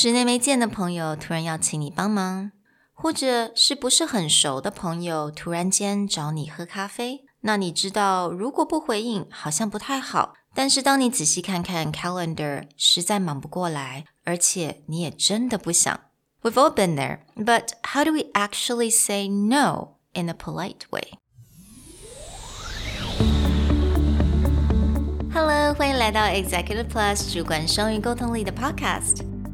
十年没见的朋友突然要请你帮忙，或者是不是很熟的朋友突然间找你喝咖啡，那你知道如果不回应好像不太好，但是当你仔细看看 calendar，实在忙不过来，而且你也真的不想。We've all been there, but how do we actually say no in a polite way? Hello，欢迎来到 Executive Plus 主管双语沟通力的 Podcast。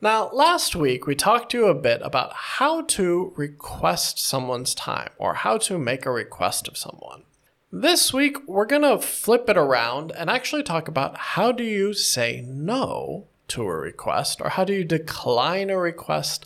Now, last week we talked to you a bit about how to request someone's time or how to make a request of someone. This week we're going to flip it around and actually talk about how do you say no to a request or how do you decline a request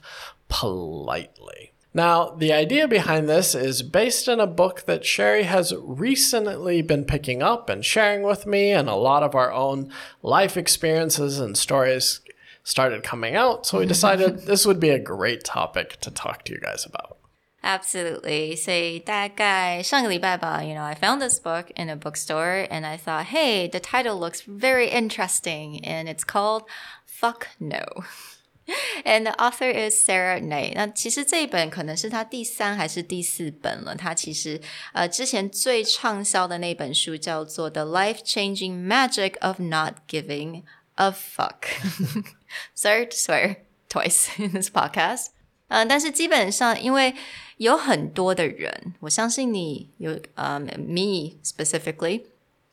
politely. Now, the idea behind this is based in a book that Sherry has recently been picking up and sharing with me, and a lot of our own life experiences and stories started coming out. So we decided this would be a great topic to talk to you guys about. Absolutely. 所以大概上个礼拜吧, you know, I found this book in a bookstore and I thought, hey, the title looks very interesting and it's called Fuck No. And the author is Sarah Nay。那其实这一本可能是他第三还是第四本了。他其实呃之前最畅销的那本书叫做《The Life Changing Magic of Not Giving a Fuck》。Sorry to swear twice in this podcast。嗯，但是基本上因为有很多的人，我相信你有呃，me specifically。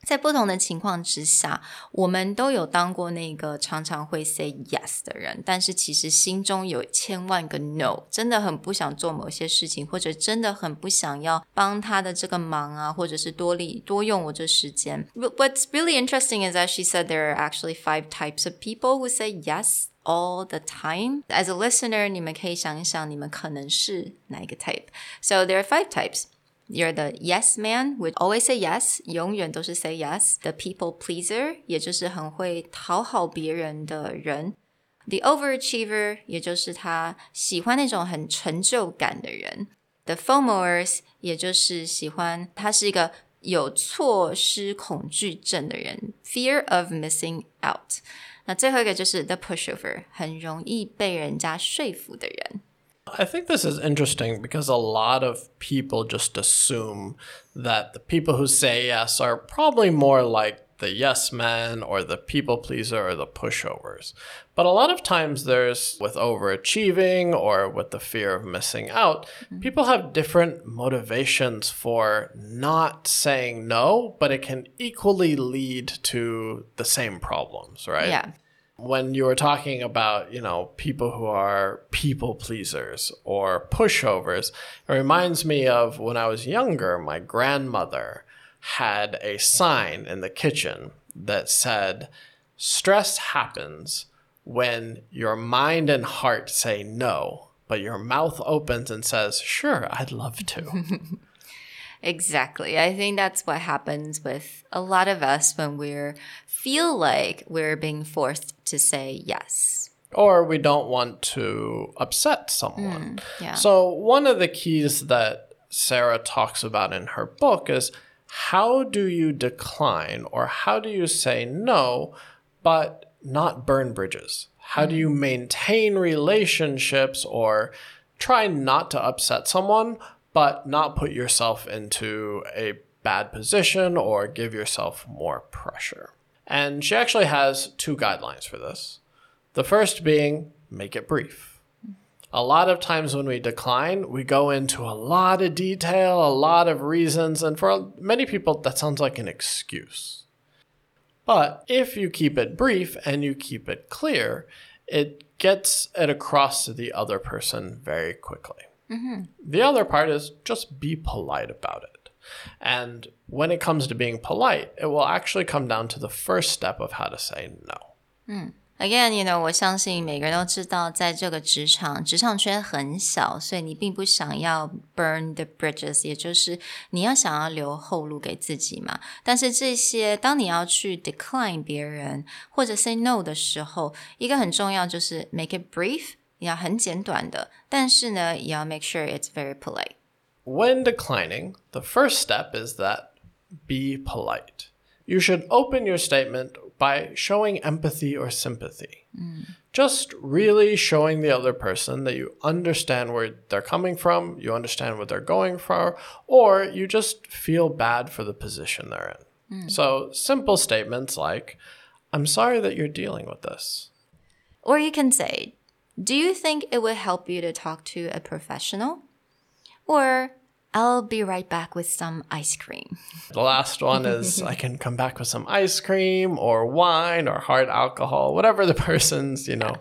在不同的情况之下，我们都有当过那个常常会 say yes 的人，但是其实心中有千万个 no，真的很不想做某些事情，或者真的很不想要帮他的这个忙啊，或者是多力多用我这时间。What's really interesting is that she said there are actually five types of people who say yes all the time. As a listener，你们可以想一想，你们可能是哪一个 type。So there are five types. You're the yes man, would always say yes，永远都是 say yes。The people pleaser，也就是很会讨好别人的人。The overachiever，也就是他喜欢那种很成就感的人。The FOMOers，也就是喜欢他是一个有错失恐惧症的人，fear of missing out。那最后一个就是 the pushover，很容易被人家说服的人。 I think this is interesting because a lot of people just assume that the people who say yes are probably more like the yes men or the people pleaser or the pushovers. But a lot of times there's with overachieving or with the fear of missing out, mm-hmm. people have different motivations for not saying no, but it can equally lead to the same problems, right? Yeah when you were talking about, you know, people who are people pleasers or pushovers, it reminds me of when I was younger, my grandmother had a sign in the kitchen that said, Stress happens when your mind and heart say no, but your mouth opens and says, Sure, I'd love to. Exactly. I think that's what happens with a lot of us when we're feel like we're being forced to say yes. Or we don't want to upset someone. Mm, yeah. So one of the keys that Sarah talks about in her book is how do you decline or how do you say no but not burn bridges? How do you mm. maintain relationships or try not to upset someone but not put yourself into a bad position or give yourself more pressure. And she actually has two guidelines for this. The first being make it brief. A lot of times when we decline, we go into a lot of detail, a lot of reasons, and for many people, that sounds like an excuse. But if you keep it brief and you keep it clear, it gets it across to the other person very quickly. The other part is just be polite about it. And when it comes to being polite, it will actually come down to the first step of how to say no. Again, you know，我相信每个人都知道，在这个职场，职场圈很小，所以你并不想要 burn the bridges，也就是你要想要留后路给自己嘛。但是这些，当你要去 decline 别人或者 say no 的时候，一个很重要就是 make it brief，你要很简短的， 但是呢，也要 make sure it's very polite。 When declining, the first step is that be polite. You should open your statement by showing empathy or sympathy. Just really showing the other person that you understand where they're coming from, you understand what they're going for, or you just feel bad for the position they're in. So, simple statements like, I'm sorry that you're dealing with this. Or you can say, do you think it would help you to talk to a professional? Or I'll be right back with some ice cream. The last one is I can come back with some ice cream or wine or hard alcohol, whatever the person's, you know,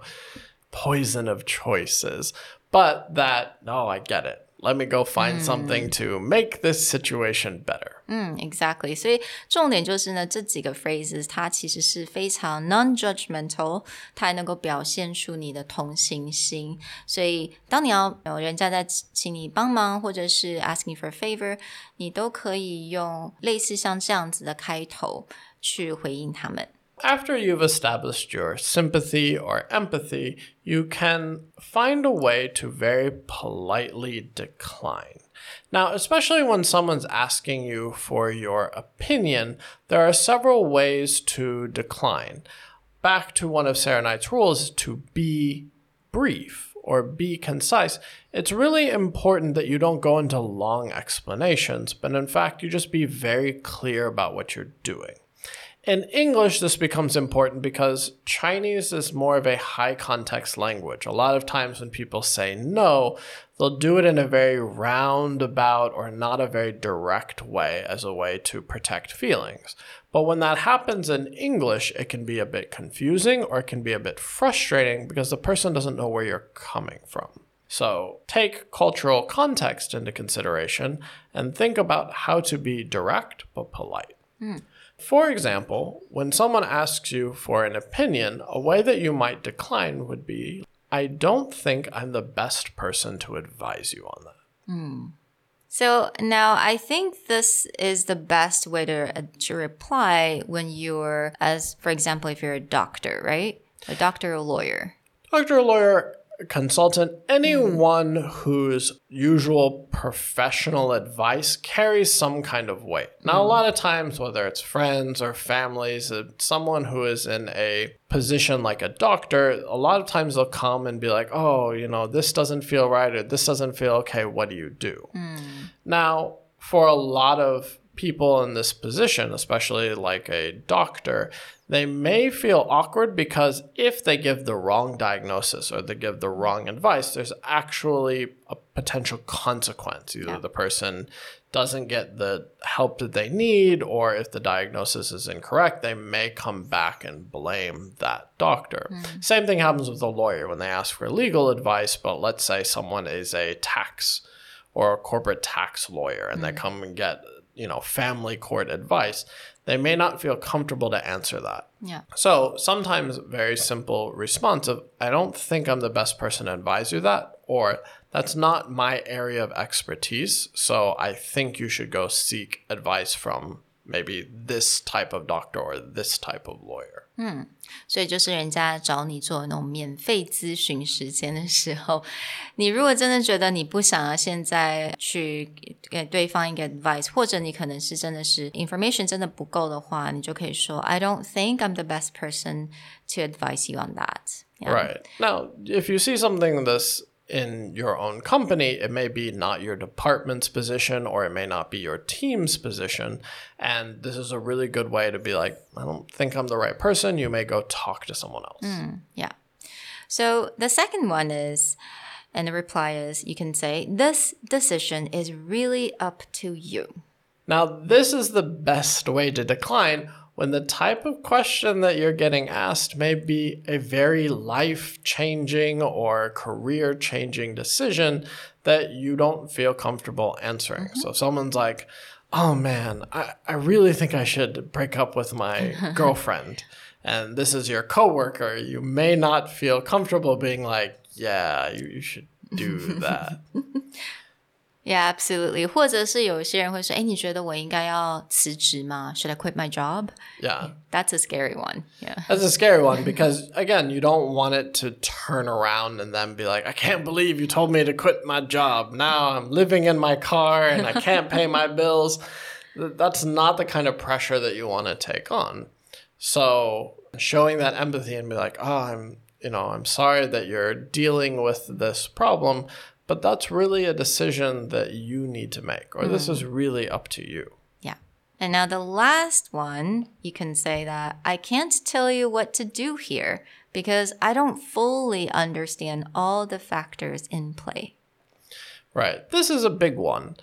poison of choice is. But that, oh, I get it. Let me go find something mm. to make this situation better 嗯，exactly。所以重点就是呢，这几个 phrases 它其实是非常 non-judgmental，它还能够表现出你的同情心。所以当你要有人家在请你帮忙，或者是 asking for a favor，你都可以用类似像这样子的开头去回应他们。 After you've established your sympathy or empathy, you can find a way to very politely decline. Now, especially when someone's asking you for your opinion, there are several ways to decline. Back to one of Sarah Knight's rules to be brief or be concise. It's really important that you don't go into long explanations, but in fact, you just be very clear about what you're doing. In English, this becomes important because Chinese is more of a high context language. A lot of times when people say no, they'll do it in a very roundabout or not a very direct way as a way to protect feelings. But when that happens in English, it can be a bit confusing or it can be a bit frustrating because the person doesn't know where you're coming from. So take cultural context into consideration and think about how to be direct but polite. Hmm. For example, when someone asks you for an opinion, a way that you might decline would be I don't think I'm the best person to advise you on that. So now I think this is the best way to, uh, to reply when you're, as for example, if you're a doctor, right? A doctor or a lawyer. Doctor, or lawyer, consultant, anyone mm. whose usual professional advice carries some kind of weight. Now, a mm. lot of times, whether it's friends or families, uh, someone who is in a position like a doctor, a lot of times they'll come and be like, oh, you know, this doesn't feel right or this doesn't feel okay. What do you do? Mm. Now, for a lot of people in this position, especially like a doctor, they may feel awkward because if they give the wrong diagnosis or they give the wrong advice, there's actually a potential consequence. Either the person doesn't get the help that they need, or if the diagnosis is incorrect, they may come back and blame that doctor. Hmm. Same thing happens with a lawyer when they ask for legal advice, but let's say someone is a tax or a corporate tax lawyer and they hmm. come and get you know family court advice they may not feel comfortable to answer that Yeah. so sometimes very simple response of i don't think i'm the best person to advise you that or that's not my area of expertise so i think you should go seek advice from maybe this type of doctor or this type of lawyer 所以就是人家找你做那种免费咨询时间的时候，你如果真的觉得你不想要现在去给对方一个 advice，或者你可能是真的是 information 真的不够的话，你就可以说 I don't think I'm the best person to advise you on that. Yeah. Right. Now, if you see something this in your own company, it may be not your department's position or it may not be your team's position. And this is a really good way to be like, I don't think I'm the right person. You may go talk to someone else. Mm, yeah. So the second one is And the reply is you can say, This decision is really up to you. Now, this is the best way to decline when the type of question that you're getting asked may be a very life changing or career changing decision that you don't feel comfortable answering. Mm-hmm. So, if someone's like, oh man, I, I really think I should break up with my girlfriend, and this is your coworker, you may not feel comfortable being like, yeah, you, you should do that. Yeah, absolutely. 或者是有些人会说：“哎，你觉得我应该要辞职吗？Should I quit my job?” Yeah. That's a scary one. Yeah. That's a scary one because, again, you don't want it to turn around and then be like, I can't believe you told me to quit my job. Now I'm living in my car and I can't pay my bills. That's not the kind of pressure that you want to take on. So, showing that empathy and be like, oh, I'm, you know, I'm sorry that you're dealing with this problem, but that's really a decision that you need to make, or mm. this is really up to you. Yeah. And now the last one, you can say that I can't tell you what to do here because I don't fully understand all the factors in play. Right. This is a big one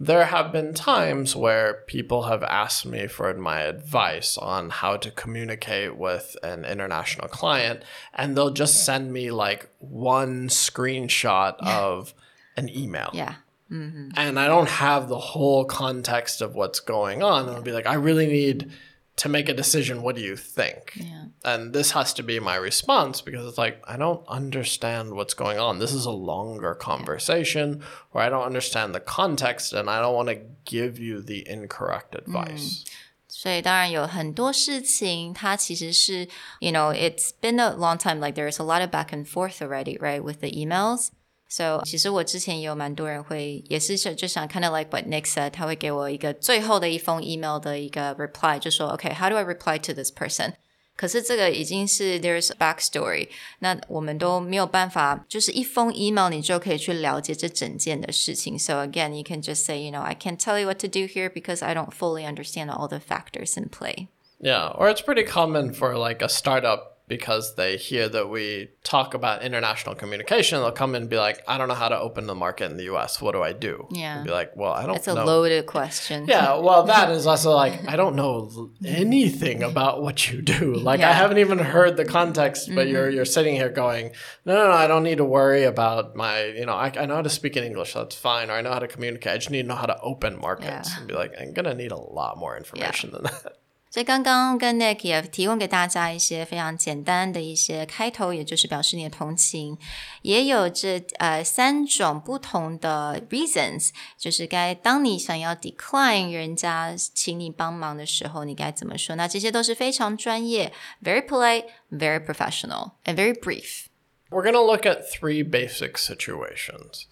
there have been times where people have asked me for my advice on how to communicate with an international client, and they'll just send me like one screenshot of an email. Yeah. Mm-hmm. And I don't have the whole context of what's going on. And I'll be like, I really need to make a decision. What do you think? Yeah. And this has to be my response because it's like, I don't understand what's going on. This is a longer conversation, or I don't understand the context, and I don't want to give you the incorrect advice. 所以当然有很多事情，它其实是，you know, it's been a long time. Like there's a lot of back and forth already, right, with the emails. So 其实我之前也有蛮多人会，也是就想 kind of like what Nick said，他会给我一个最后的一封 email 的一个 reply，就说 OK，how、okay, do I reply to this person？可是这个已经是 there's a backstory，那我们都没有办法，就是一封 email 你就可以去了解这整件的事情。So again, you can just say, you know, I can't tell you what to do here because I don't fully understand all the factors in play. Yeah, or it's pretty common for like a startup because they hear that we talk about international communication, they'll come in and be like, I don't know how to open the market in the US. What do I do? Yeah. And be like, well, I don't It's a loaded question. Yeah. Well, that is also like, I don't know anything about what you do. Like, yeah. I haven't even heard the context, but mm-hmm. you're, you're sitting here going, no, no, no, I don't need to worry about my, you know, I, I know how to speak in English. So that's fine. Or I know how to communicate. I just need to know how to open markets yeah. and be like, I'm going to need a lot more information yeah. than that. 所以刚刚跟 Nick 也提供给大家一些非常简单的一些开头，也就是表示你的同情，也有这呃三种不同的 reasons，就是该当你想要 decline 人家请你帮忙的时候，你该怎么说？那这些都是非常专业，very polite, very professional, and very brief. We're going to look at three basic situations.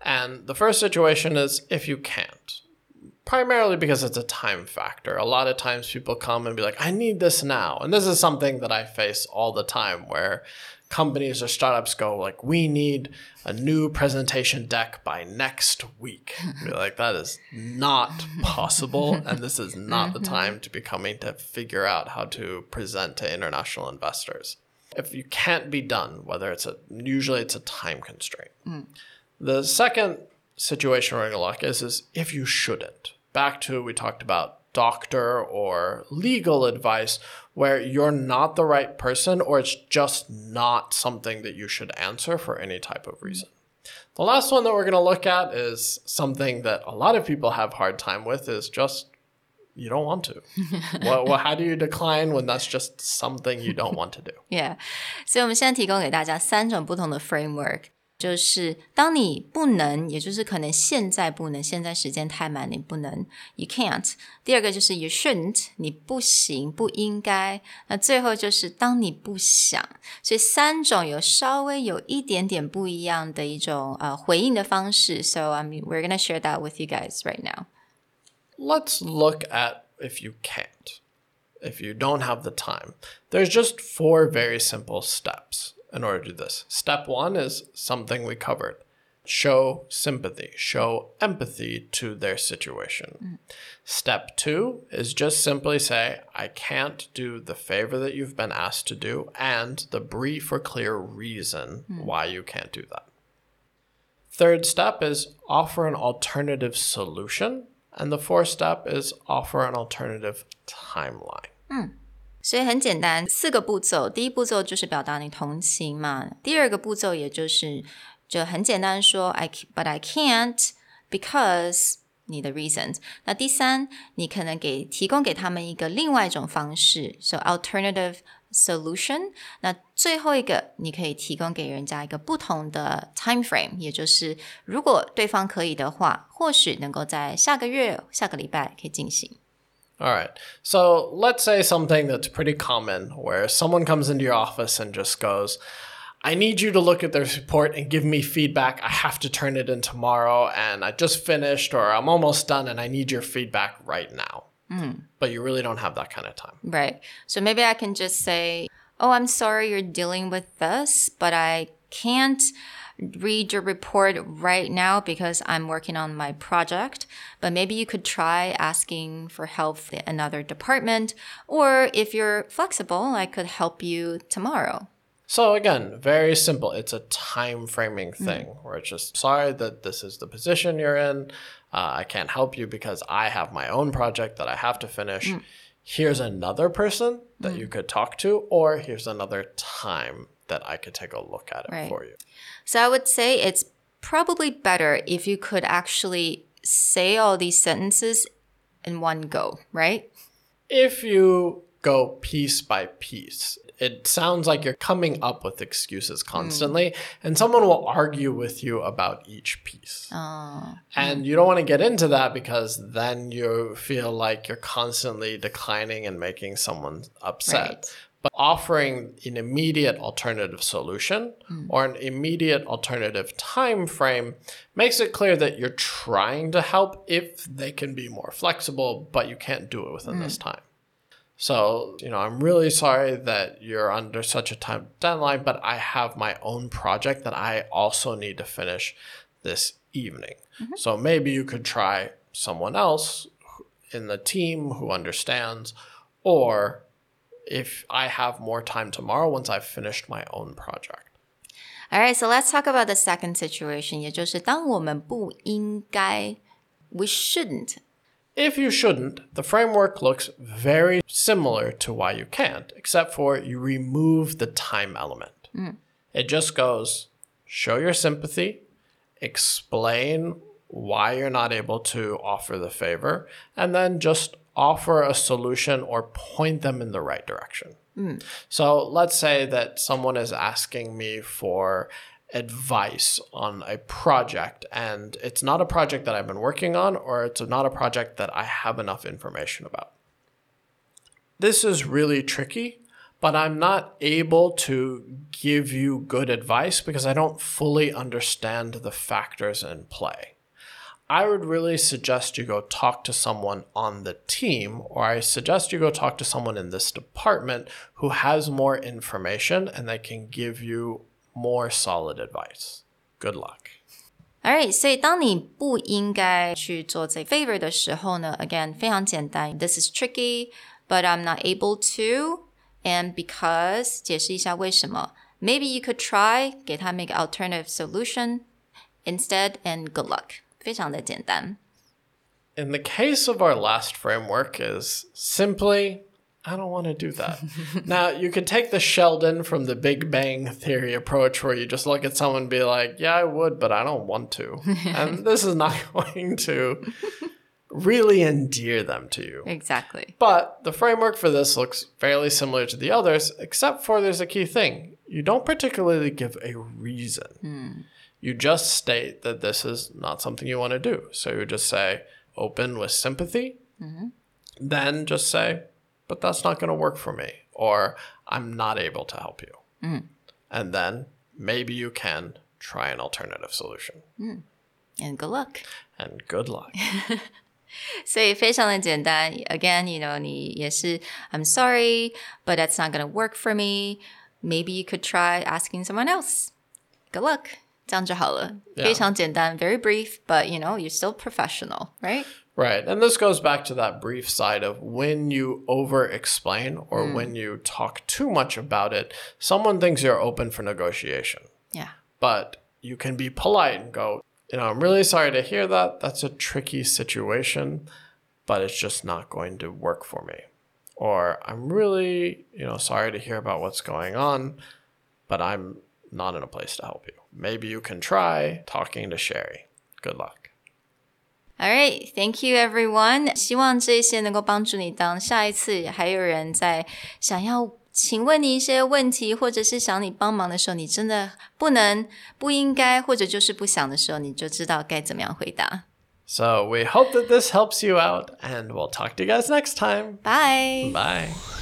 And the first situation is if you can't primarily because it's a time factor. A lot of times people come and be like, I need this now. And this is something that I face all the time where companies or startups go like, we need a new presentation deck by next week. like, that is not possible. And this is not the mm-hmm. time to be coming to figure out how to present to international investors. If you can't be done, whether it's a, usually it's a time constraint. Mm. The second situation we're going to look is, is if you shouldn't. Back to we talked about doctor or legal advice where you're not the right person or it's just not something that you should answer for any type of reason. The last one that we're going to look at is something that a lot of people have hard time with is just you don't want to. well, well, how do you decline when that's just something you don't want to do? Yeah. 所以我们现在提供给大家三种不同的 framework 就是当你不能，也就是可能现在不能，现在时间太满，你不能，you can't。第二个就是 you shouldn't，你不行，不应该。那最后就是当你不想，所以三种有稍微有一点点不一样的一种呃回应的方式。So I mean, we're gonna share that with you guys right now. Let's look at if you can't, if you don't have the time. There's just four very simple steps in order to do this. Step one is something we covered show sympathy, show empathy to their situation. Mm. Step two is just simply say, I can't do the favor that you've been asked to do, and the brief or clear reason mm. why you can't do that. Third step is offer an alternative solution. And the fourth step is offer an alternative timeline. 所以很简单，四个步骤。第一步骤就是表达你同情嘛。第二个步骤也就是就很简单说，I but I can't because 你的 reasons。那第三，你可能给提供给他们一个另外一种方式，so alternative solution。那最后一个，你可以提供给人家一个不同的 time frame，也就是如果对方可以的话，或许能够在下个月、下个礼拜可以进行。All right. So let's say something that's pretty common where someone comes into your office and just goes, I need you to look at this report and give me feedback. I have to turn it in tomorrow and I just finished or I'm almost done and I need your feedback right now. Hmm. But you really don't have that kind of time. Right. So maybe I can just say, Oh, I'm sorry you're dealing with this, but I can't read your report right now because I'm working on my project. But maybe you could try asking for help from another department. Or if you're flexible, I could help you tomorrow. So again, very simple. It's a time framing mm. thing where it's just sorry that this is the position you're in. Uh, I can't help you because I have my own project that I have to finish. Mm. Here's another person that you mm. could talk to, or here's another time that I could take a look at it Right. for you. So I would say it's probably better if you could actually say all these sentences in one go, right? If you go piece by piece, it sounds like you're coming up with excuses hmm. constantly, and someone will argue with you about each piece. Oh, hmm. And you don't want to get into that because then you feel like you're constantly declining and making someone upset. Right. But offering an immediate alternative solution hmm. or an immediate alternative time frame makes it clear that you're trying to help if they can be more flexible, but you can't do it within this hmm. time. So, you know, I'm really sorry that you're under such a time deadline, but I have my own project that I also need to finish this evening. Mm-hmm. So maybe you could try someone else in the team who understands, or if I have more time tomorrow once I've finished my own project. All right, so let's talk about the second situation, 也就是当我们不应该 we shouldn't If you shouldn't, the framework looks very similar to why you can't, except for you remove the time element. It just goes show your sympathy, explain why you're not able to offer the favor, and then just offer a solution or point them in the right direction. Hmm. So let's say that someone is asking me for advice on a project and it's not a project that I've been working on or it's not a project that I have enough information about. This is really tricky, but I'm not able to give you good advice because I don't fully understand the factors in play. I would really suggest you go talk to someone on the team, or I suggest you go talk to someone in this department who has more information and they can give you more solid advice. Good luck. Alright，所以当你不应该去做这 favor 的时候呢，again 非常简单，this is tricky, but I'm not able to, and because 解释一下为什么。Maybe you could try 给他们一个 alternative solution instead, and good luck， 非常的简单。 In the case of our last framework is simply I don't want to do that. now, you could take the Sheldon from the Big Bang Theory approach where you just look at someone and be like, yeah, I would, but I don't want to. and this is not going to really endear them to you. Exactly. But the framework for this looks fairly similar to the others, except for there's a key thing. You don't particularly give a reason. You just state that this is not something you want to do. So you just say, open with sympathy. Then just say, but that's not going to work for me, or I'm not able to help you. And then maybe you can try an alternative solution. And good luck. And good luck. 所以非常的简单。Again, you know, 你也是 I'm sorry, but that's not gonna work for me. Maybe you could try asking someone else. Good luck. 这样就好了。 Yeah. 非常简单, very brief, but you know, you're still professional, right? Right. And this goes back to that brief side of when you over explain or when you talk too much about it, someone thinks you're open for negotiation. Yeah. But you can be polite and go, you know, I'm really sorry to hear that. That's a tricky situation, but it's just not going to work for me. Or I'm really, you know, sorry to hear about what's going on, but I'm not in a place to help you. Maybe you can try talking to Sherry. Good luck. All right, thank you everyone. 希望这些能够帮助你，当下一次还有人在想要请问你一些问题，或者是想你帮忙的时候，你真的不能、不应该，或者就是不想的时候，你就知道该怎么样回答。So we hope that this helps you out, and we'll talk to you guys next time. Bye. Bye.